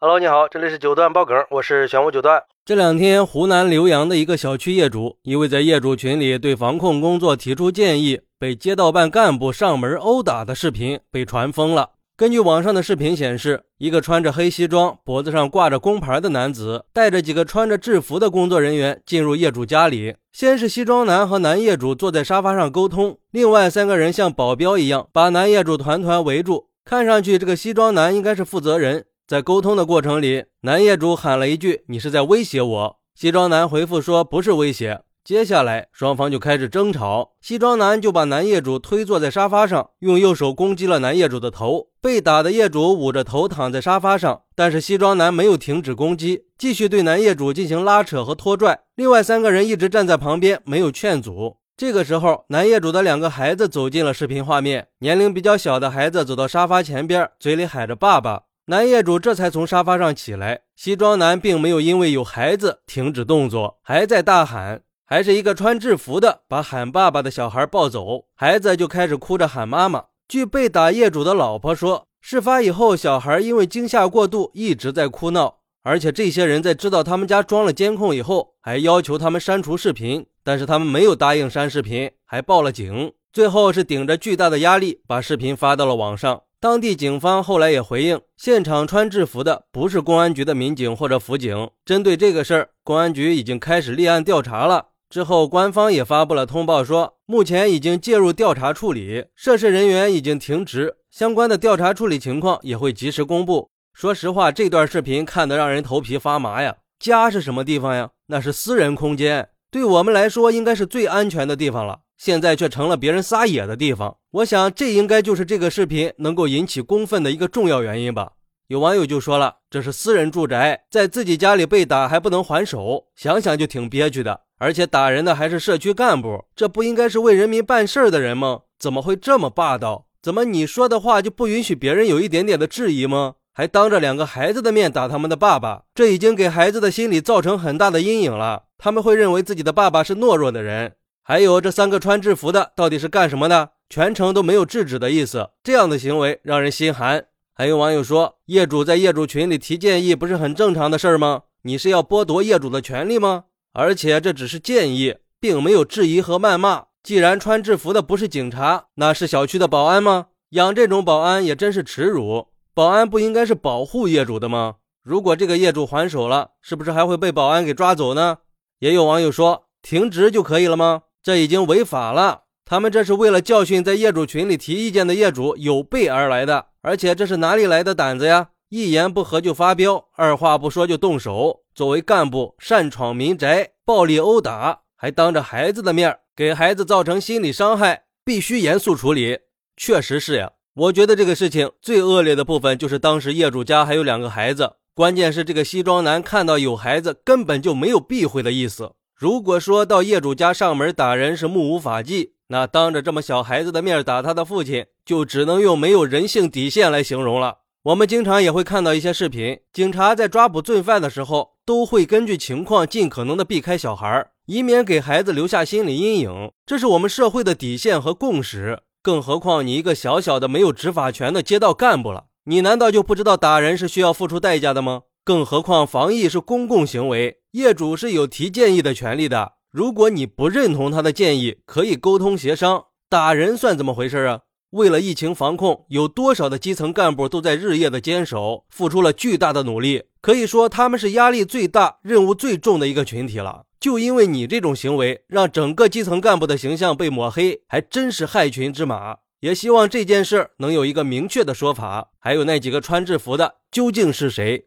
Hello，你好，这里是九段爆梗，我是玄武九段。这两天，湖南浏阳的一个小区业主，因为在业主群里对防控工作提出建议，被街道办干部上门殴打的视频被传疯了。根据网上的视频显示，一个穿着黑西装、脖子上挂着工牌的男子，带着几个穿着制服的工作人员进入业主家里。先是西装男和男业主坐在沙发上沟通，另外三个人像保镖一样把男业主团团围住。看上去，这个西装男应该是负责人。在沟通的过程里，男业主喊了一句：“你是在威胁我？”西装男回复说：“不是威胁。”接下来，双方就开始争吵。西装男就把男业主推坐在沙发上，用右手攻击了男业主的头。被打的业主捂着头躺在沙发上，但是西装男没有停止攻击，继续对男业主进行拉扯和拖拽。另外三个人一直站在旁边，没有劝阻。这个时候，男业主的两个孩子走进了视频画面。年龄比较小的孩子走到沙发前边，嘴里喊着“爸爸”。男业主这才从沙发上起来，西装男并没有因为有孩子停止动作，还在大喊，还是一个穿制服的把喊爸爸的小孩抱走，孩子就开始哭着喊妈妈。据被打业主的老婆说，事发以后，小孩因为惊吓过度一直在哭闹，而且这些人在知道他们家装了监控以后，还要求他们删除视频，但是他们没有答应删视频，还报了警，最后是顶着巨大的压力把视频发到了网上。当地警方后来也回应，现场穿制服的不是公安局的民警或者辅警。针对这个事儿，公安局已经开始立案调查了。之后，官方也发布了通报，说目前已经介入调查处理，涉事人员已经停职，相关的调查处理情况也会及时公布。说实话，这段视频看得让人头皮发麻呀！家是什么地方呀？那是私人空间，对我们来说应该是最安全的地方了。现在却成了别人撒野的地方，我想这应该就是这个视频能够引起公愤的一个重要原因吧。有网友就说了：“这是私人住宅，在自己家里被打还不能还手，想想就挺憋屈的。而且打人的还是社区干部，这不应该是为人民办事的人吗？怎么会这么霸道？怎么你说的话就不允许别人有一点点的质疑吗？还当着两个孩子的面打他们的爸爸，这已经给孩子的心理造成很大的阴影了。他们会认为自己的爸爸是懦弱的人。”还有这三个穿制服的到底是干什么的？全程都没有制止的意思，这样的行为让人心寒。还有网友说，业主在业主群里提建议不是很正常的事儿吗？你是要剥夺业主的权利吗？而且这只是建议，并没有质疑和谩骂。既然穿制服的不是警察，那是小区的保安吗？养这种保安也真是耻辱。保安不应该是保护业主的吗？如果这个业主还手了，是不是还会被保安给抓走呢？也有网友说，停职就可以了吗？这已经违法了，他们这是为了教训在业主群里提意见的业主有备而来的，而且这是哪里来的胆子呀？一言不合就发飙，二话不说就动手。作为干部，擅闯民宅，暴力殴打，还当着孩子的面给孩子造成心理伤害，必须严肃处理。确实是呀，我觉得这个事情最恶劣的部分就是当时业主家还有两个孩子，关键是这个西装男看到有孩子，根本就没有避讳的意思。如果说到业主家上门打人是目无法纪，那当着这么小孩子的面打他的父亲，就只能用没有人性底线来形容了。我们经常也会看到一些视频，警察在抓捕罪犯的时候，都会根据情况尽可能的避开小孩，以免给孩子留下心理阴影。这是我们社会的底线和共识。更何况你一个小小的没有执法权的街道干部了，你难道就不知道打人是需要付出代价的吗？更何况防疫是公共行为，业主是有提建议的权利的。如果你不认同他的建议，可以沟通协商。打人算怎么回事啊？为了疫情防控，有多少的基层干部都在日夜的坚守，付出了巨大的努力。可以说他们是压力最大、任务最重的一个群体了。就因为你这种行为，让整个基层干部的形象被抹黑，还真是害群之马。也希望这件事能有一个明确的说法。还有那几个穿制服的，究竟是谁？